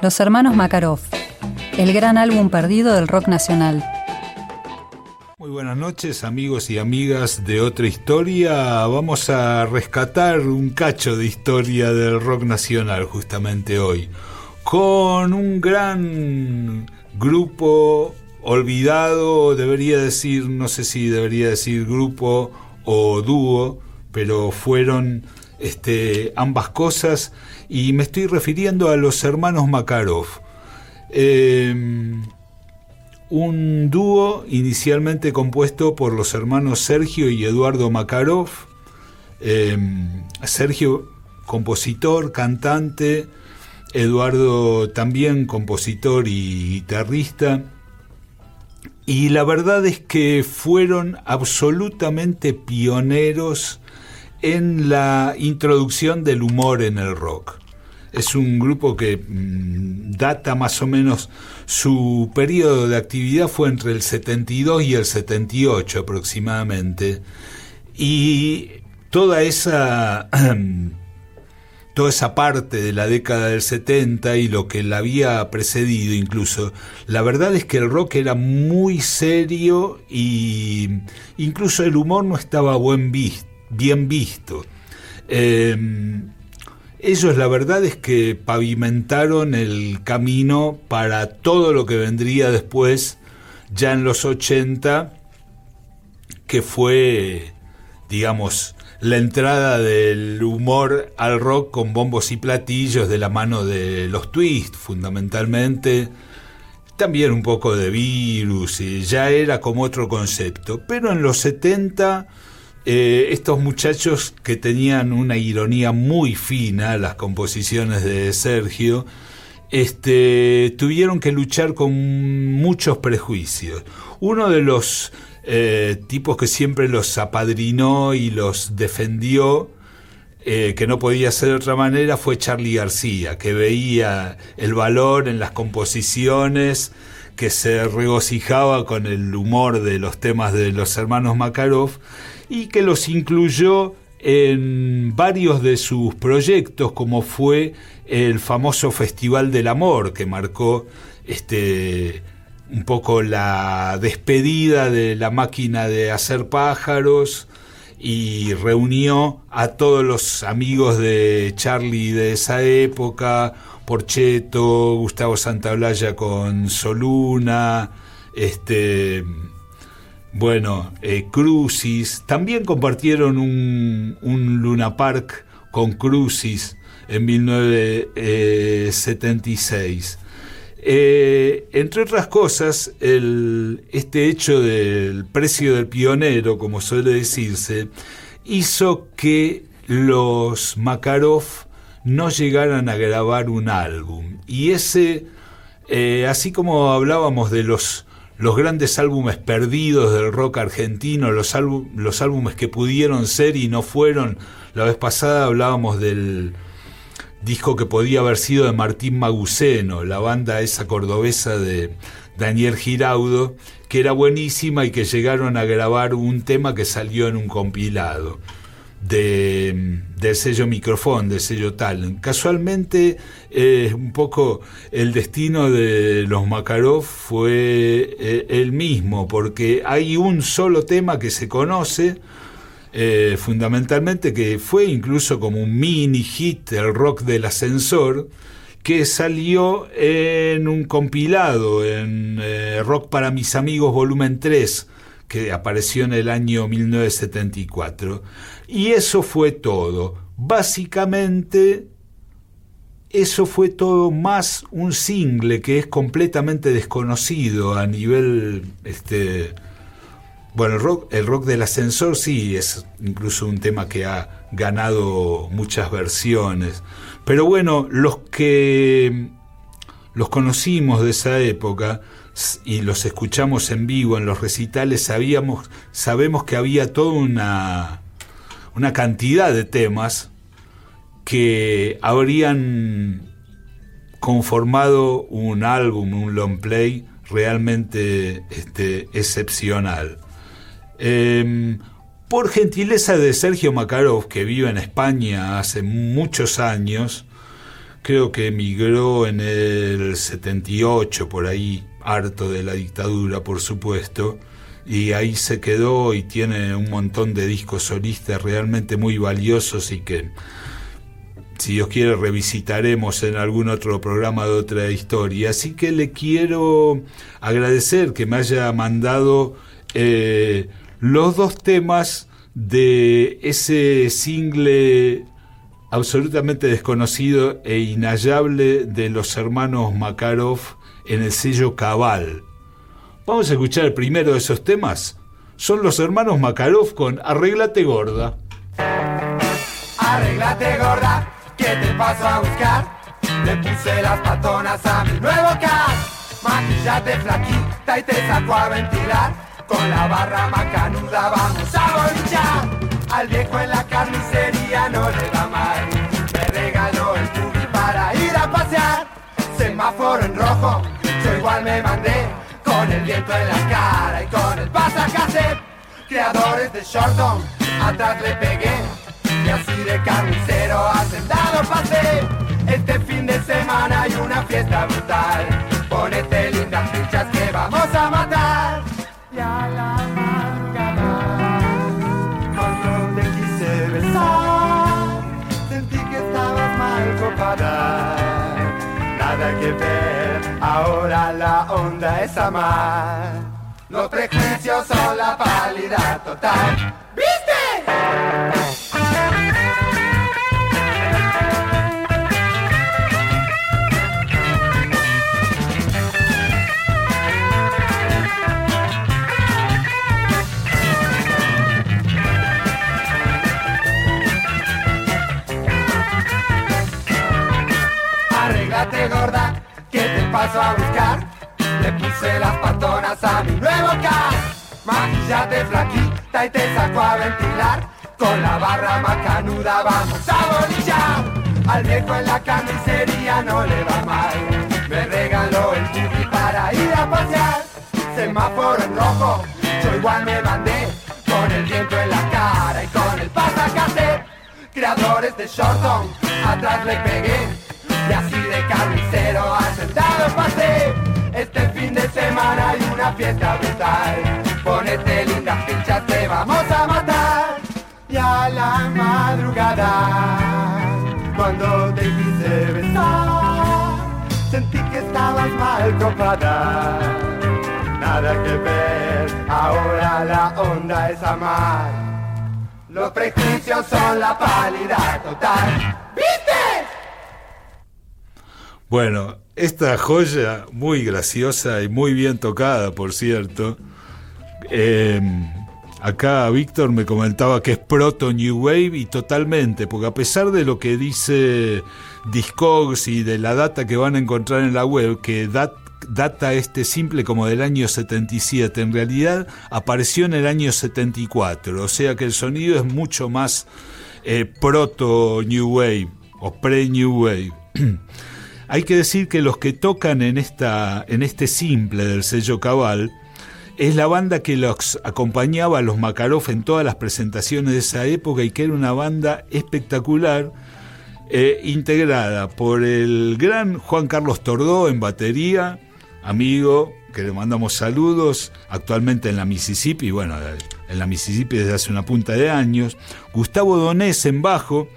Los hermanos Makarov, el gran álbum perdido del rock nacional. Muy buenas noches amigos y amigas de otra historia. Vamos a rescatar un cacho de historia del rock nacional justamente hoy. Con un gran grupo olvidado, debería decir, no sé si debería decir grupo o dúo, pero fueron este, ambas cosas y me estoy refiriendo a los hermanos Makarov. Em, un dúo inicialmente compuesto por los hermanos Sergio y Eduardo Makarov. Em, Sergio, compositor, cantante, Eduardo también compositor y guitarrista. Y la verdad es que fueron absolutamente pioneros en la introducción del humor en el rock. Es un grupo que mm, data más o menos, su periodo de actividad fue entre el 72 y el 78 aproximadamente. Y toda esa, toda esa parte de la década del 70 y lo que la había precedido incluso, la verdad es que el rock era muy serio y incluso el humor no estaba buen visto bien visto. Em, ellos la verdad es que pavimentaron el camino para todo lo que vendría después, ya en los 80, que fue, digamos, la entrada del humor al rock con bombos y platillos de la mano de los twists, fundamentalmente. También un poco de virus, y ya era como otro concepto. Pero en los 70 eh, estos muchachos que tenían una ironía muy fina, las composiciones de Sergio, este, tuvieron que luchar con muchos prejuicios. Uno de los eh, tipos que siempre los apadrinó y los defendió, eh, que no podía ser de otra manera, fue Charlie García, que veía el valor en las composiciones, que se regocijaba con el humor de los temas de los hermanos Makarov y que los incluyó en varios de sus proyectos, como fue el famoso Festival del Amor, que marcó este un poco la despedida de la máquina de hacer pájaros y reunió a todos los amigos de Charlie de esa época, Porcheto, Gustavo Santaolalla con Soluna, este bueno, eh, Crucis, también compartieron un, un Luna Park con Crucis en 1976. Eh, entre otras cosas, este hecho del precio del pionero, como suele decirse, hizo que los Makarov no llegaran a grabar un álbum. Y ese, eh, así como hablábamos de los los grandes álbumes perdidos del rock argentino, los, los álbumes que pudieron ser y no fueron. La vez pasada hablábamos del disco que podía haber sido de Martín Maguceno, la banda esa cordobesa de Daniel Giraudo, que era buenísima y que llegaron a grabar un tema que salió en un compilado de, del sello micrófono, del sello tal. Casualmente, eh, un poco el destino de los Makarov fue eh, el mismo, porque hay un solo tema que se conoce, eh, fundamentalmente, que fue incluso como un mini hit, el rock del ascensor, que salió en un compilado, en Rock para mis amigos, volumen 3, que apareció en el año 1974. Y eso fue todo. Básicamente, eso fue todo más un single que es completamente desconocido a nivel este bueno el rock el rock del ascensor sí es incluso un tema que ha ganado muchas versiones pero bueno los que los conocimos de esa época y los escuchamos en vivo en los recitales sabíamos sabemos que había toda una una cantidad de temas que habrían conformado un álbum, un long play realmente este, excepcional. Em, por gentileza de Sergio Makarov, que vive en España hace muchos años, creo que emigró en el 78 por ahí, harto de la dictadura, por supuesto, y ahí se quedó y tiene un montón de discos solistas realmente muy valiosos y que si Dios quiere revisitaremos en algún otro programa de otra historia. Así que le quiero agradecer que me haya mandado eh, los dos temas de ese single absolutamente desconocido e inhallable de los hermanos Makarov en el sello Cabal. Vamos a escuchar el primero de esos temas. Son los hermanos Makarov con Arreglate gorda. Arreglate gorda, que te paso a buscar. Le puse las patonas a mi nuevo car. Maquillate flaquita y te saco a ventilar. Con la barra macanuda vamos a bolichar. Al viejo en la carnicería no le da mal. Me regaló el tubi para ir a pasear. Semáforo en rojo, igual me mandé. Con el viento en la cara y con el pasacassette. Creadores de Shorton, atrás le pegué. Y así de carnicero hacendado pasé. Este fin de semana hay una fiesta brutal. Es amar. Los prejuicios son la pálida total. ¿Viste? Arréglate gorda, que te paso a buscar. Puse las patonas a mi nuevo car. Maquillate flaquita y te saco a ventilar. Con la barra macanuda vamos a bolillar. Al viejo en la carnicería no le va mal. Me regaló el tubi para ir a pasear. Semáforo en rojo, yo igual me mandé. Con el viento en la cara y con el pasacassette. Creadores de Shorton, atrás le pegué. Y así de carnicero al sentado pasé. Este fin de semana hay una fiesta brutal. Ponete lindas fichas, te vamos a matar. Y a la madrugada, cuando te quise besar, sentí que estabas mal copada. Nada que ver, ahora la onda es amar. Los prejuicios son la pálida total. ¿Viste? Bueno, esta joya muy graciosa y muy bien tocada, por cierto. Eh, acá Víctor me comentaba que es proto New Wave y totalmente, porque a pesar de lo que dice Discogs y de la data que van a encontrar en la web, que dat, data este simple como del año 77, en realidad apareció en el año 74, o sea que el sonido es mucho más eh, proto New Wave o pre New Wave. Hay que decir que los que tocan en, esta, en este simple del sello Cabal es la banda que los acompañaba a los Makarov en todas las presentaciones de esa época y que era una banda espectacular, eh, integrada por el gran Juan Carlos Tordó en batería, amigo, que le mandamos saludos, actualmente en la Mississippi, bueno, en la Mississippi desde hace una punta de años, Gustavo Donés en bajo,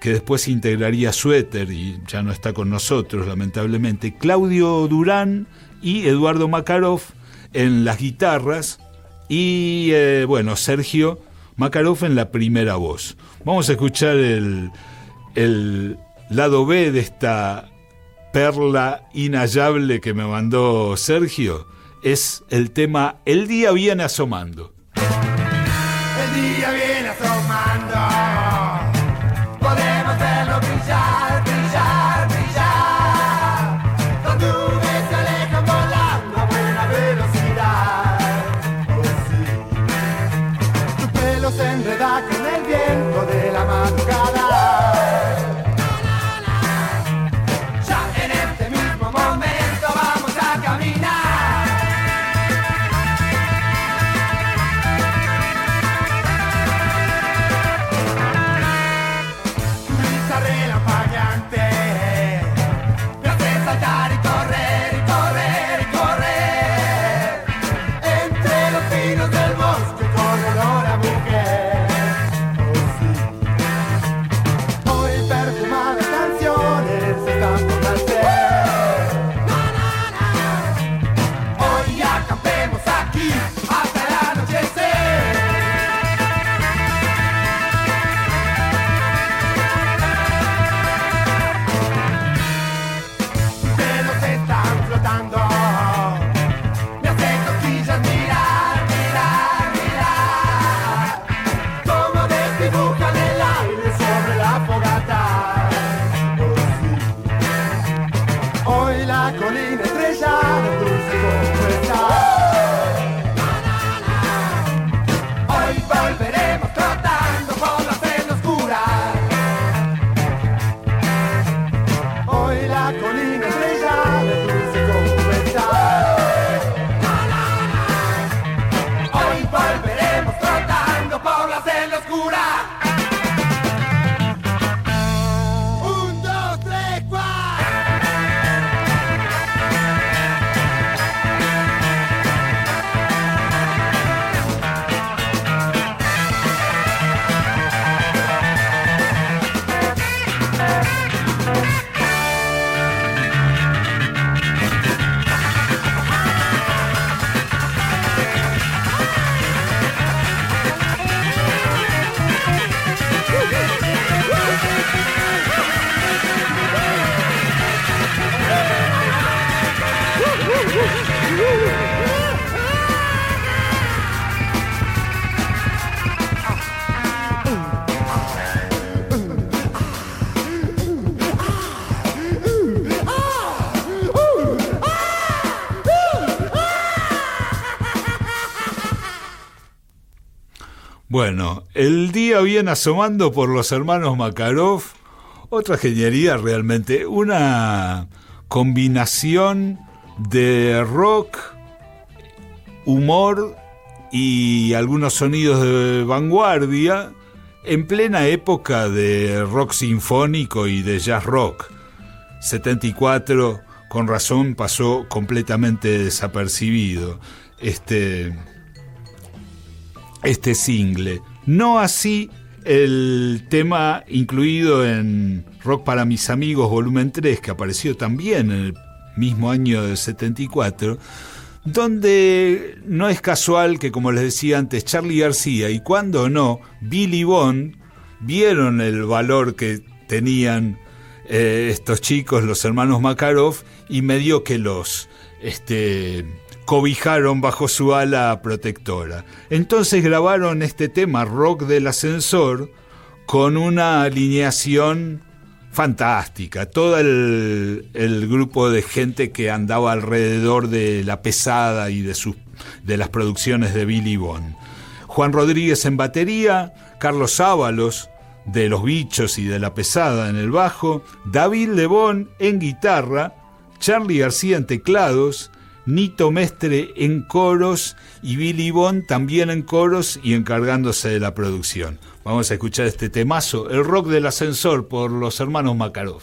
que después integraría Suéter y ya no está con nosotros, lamentablemente, Claudio Durán y Eduardo Makarov en las guitarras y, eh, bueno, Sergio Makarov en la primera voz. Vamos a escuchar el, el lado B de esta perla inhallable que me mandó Sergio. Es el tema El día viene asomando. El día viene asomando. Bueno, el día viene asomando por los hermanos Makarov. Otra genialidad realmente. Una combinación de rock, humor y algunos sonidos de vanguardia en plena época de rock sinfónico y de jazz rock. 74, con razón, pasó completamente desapercibido. Este este single. No así el tema incluido en Rock para mis amigos volumen 3, que apareció también en el mismo año del 74, donde no es casual que, como les decía antes, Charlie García y cuando no, Billy Bond vieron el valor que tenían eh, estos chicos, los hermanos Makarov, y medio que los este, cobijaron bajo su ala protectora. Entonces grabaron este tema, Rock del Ascensor, con una alineación fantástica. Todo el, grupo de gente que andaba alrededor de la pesada y de, sus, de las producciones de Billy Bond. Juan Rodríguez en batería, Carlos Ábalos de Los Bichos y de la Pesada en el bajo, David Lebón en guitarra, Charlie García en teclados, Nito Mestre en coros y Billy Bond también en coros y encargándose de la producción. Vamos a escuchar este temazo, el rock del ascensor por los hermanos Makarov.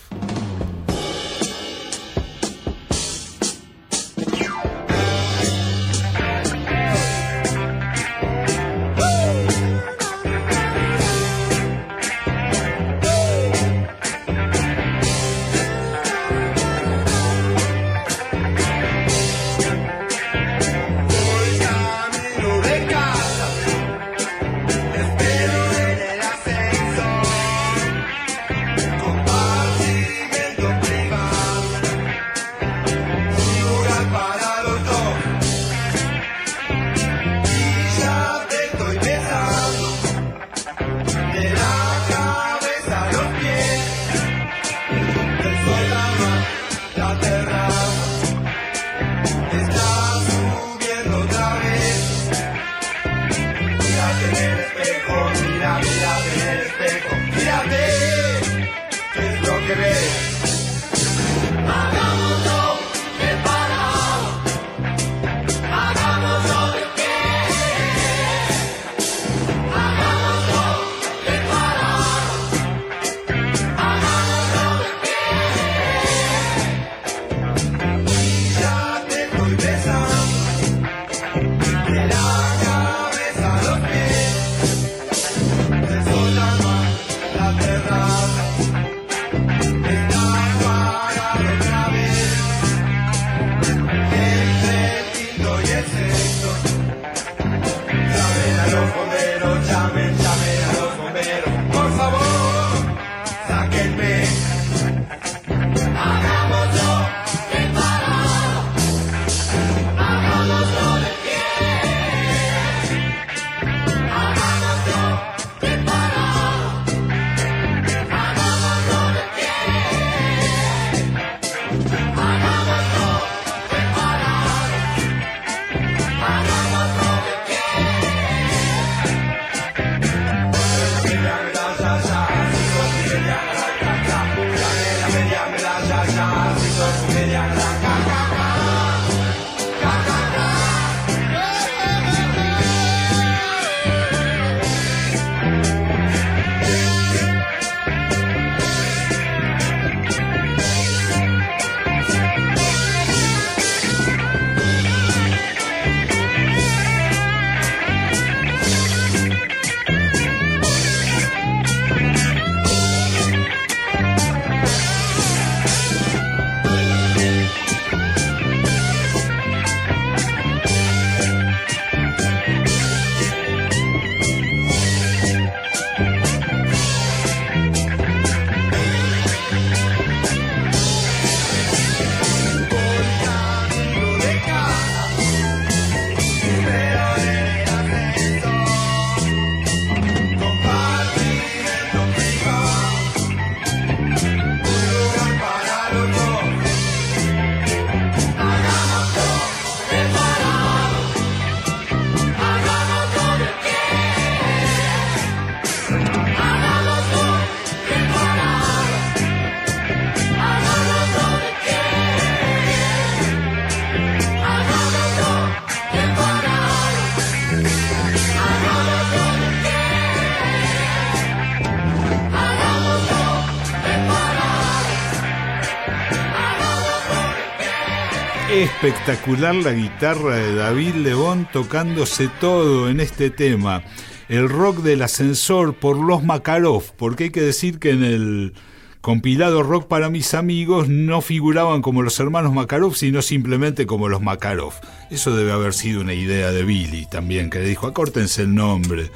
Espectacular la guitarra de David Lebón tocándose todo en este tema. El rock del ascensor por los Makarov, porque hay que decir que en el compilado Rock para mis amigos no figuraban como los hermanos Makarov, sino simplemente como los Makarov. Eso debe haber sido una idea de Billy también, que le dijo, acórtense el nombre.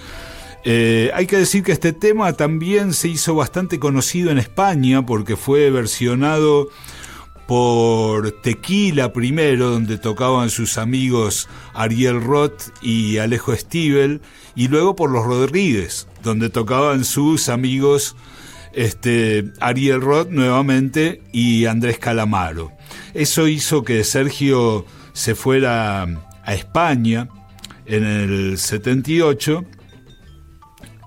Eh, hay que decir que este tema también se hizo bastante conocido en España porque fue versionado por Tequila primero, donde tocaban sus amigos Ariel Roth y Alejo Stivel, y luego por Los Rodríguez, donde tocaban sus amigos este, Ariel Roth nuevamente y Andrés Calamaro. Eso hizo que Sergio se fuera a España en el 78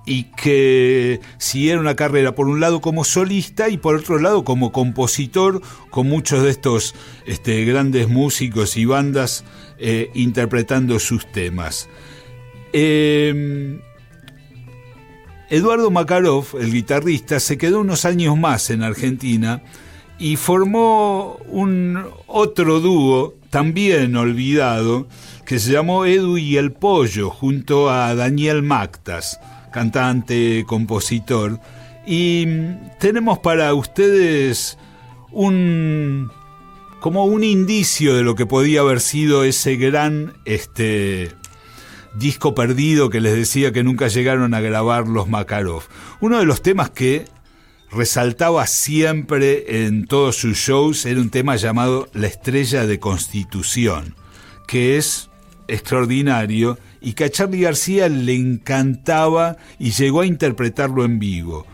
y que siguiera una carrera por un lado como solista y por otro lado como compositor con muchos de estos este, grandes músicos y bandas eh, interpretando sus temas. Em, Eduardo Makarov, el guitarrista, se quedó unos años más en Argentina y formó un otro dúo también olvidado que se llamó Edu y el Pollo junto a Daniel Mactas cantante, compositor. Y tenemos para ustedes un como un indicio de lo que podía haber sido ese gran este disco perdido que les decía que nunca llegaron a grabar los Makarov. Uno de los temas que resaltaba siempre en todos sus shows era un tema llamado La estrella de Constitución, que es extraordinario y que a Charlie García le encantaba y llegó a interpretarlo en vivo.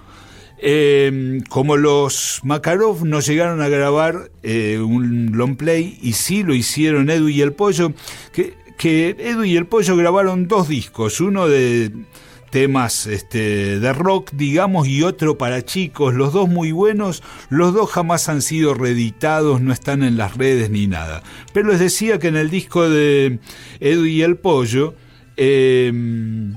Eh, como los Makarov no llegaron a grabar eh, un long play y sí lo hicieron Edu y el Pollo, que, que Edu y el Pollo grabaron dos discos, uno de temas este, de rock, digamos, y otro para chicos, los dos muy buenos, los dos jamás han sido reeditados, no están en las redes ni nada. Pero les decía que en el disco de Edu y el Pollo, Em,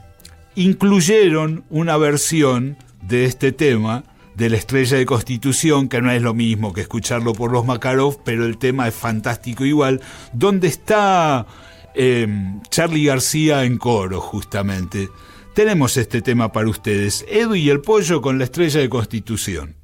incluyeron una versión de este tema de la estrella de Constitución, que no es lo mismo que escucharlo por los Makarov, pero el tema es fantástico igual, donde está em, Charlie García en coro, justamente. Tenemos este tema para ustedes, Edu y el Pollo con la estrella de Constitución.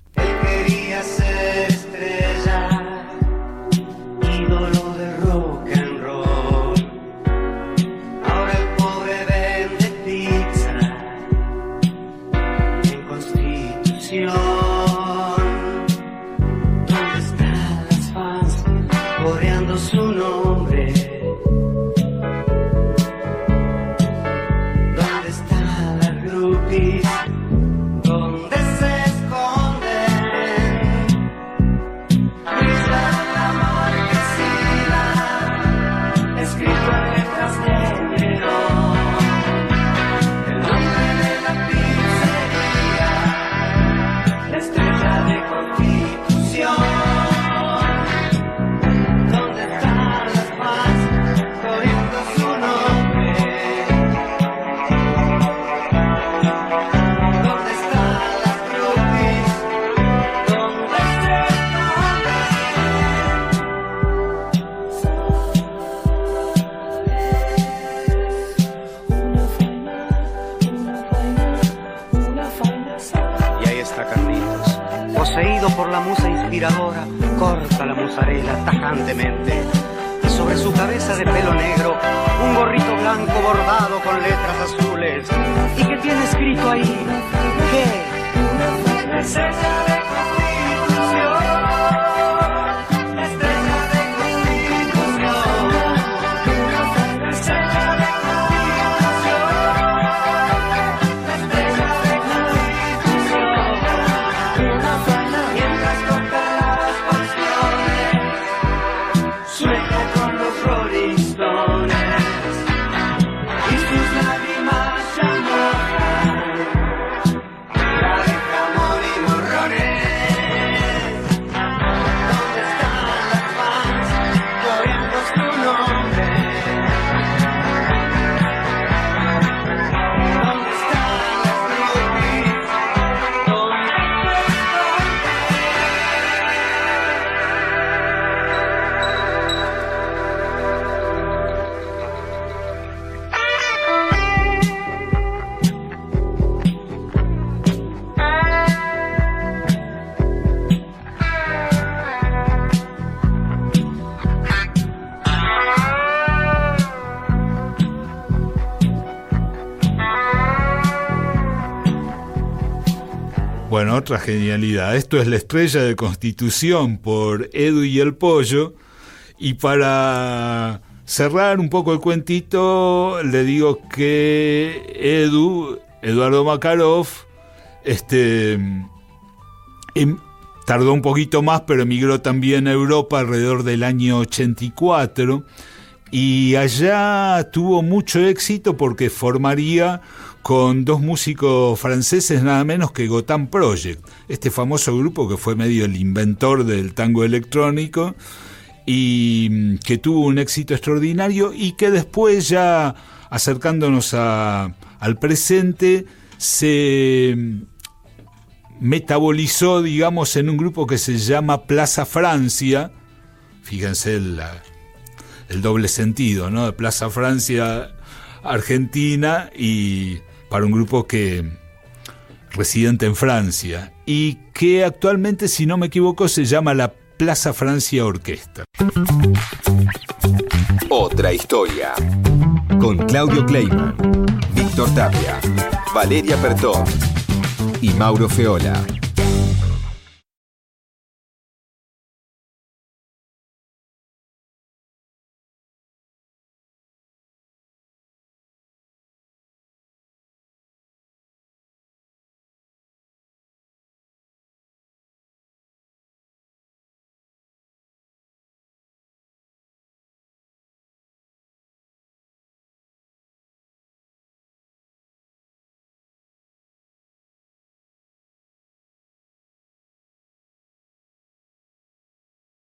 Otra genialidad. Esto es La Estrella de Constitución por Edu y el Pollo. Y para cerrar un poco el cuentito, le digo que Edu, Eduardo Makarov, este, em, tardó un poquito más, pero emigró también a Europa alrededor del año 84 y allá tuvo mucho éxito porque formaría con dos músicos franceses nada menos que Gotham Project, este famoso grupo que fue medio el inventor del tango electrónico y mm, que tuvo un éxito extraordinario y que después ya acercándonos al presente se mm, metabolizó digamos en un grupo que se llama Plaza Francia, fíjense el, el doble sentido, ¿no? Plaza Francia Argentina y para un grupo que residente en Francia y que actualmente, si no me equivoco, se llama la Plaza Francia Orquesta. Otra historia. Con Claudio Kleiman, Víctor Tapia, Valeria Pertón y Mauro Feola.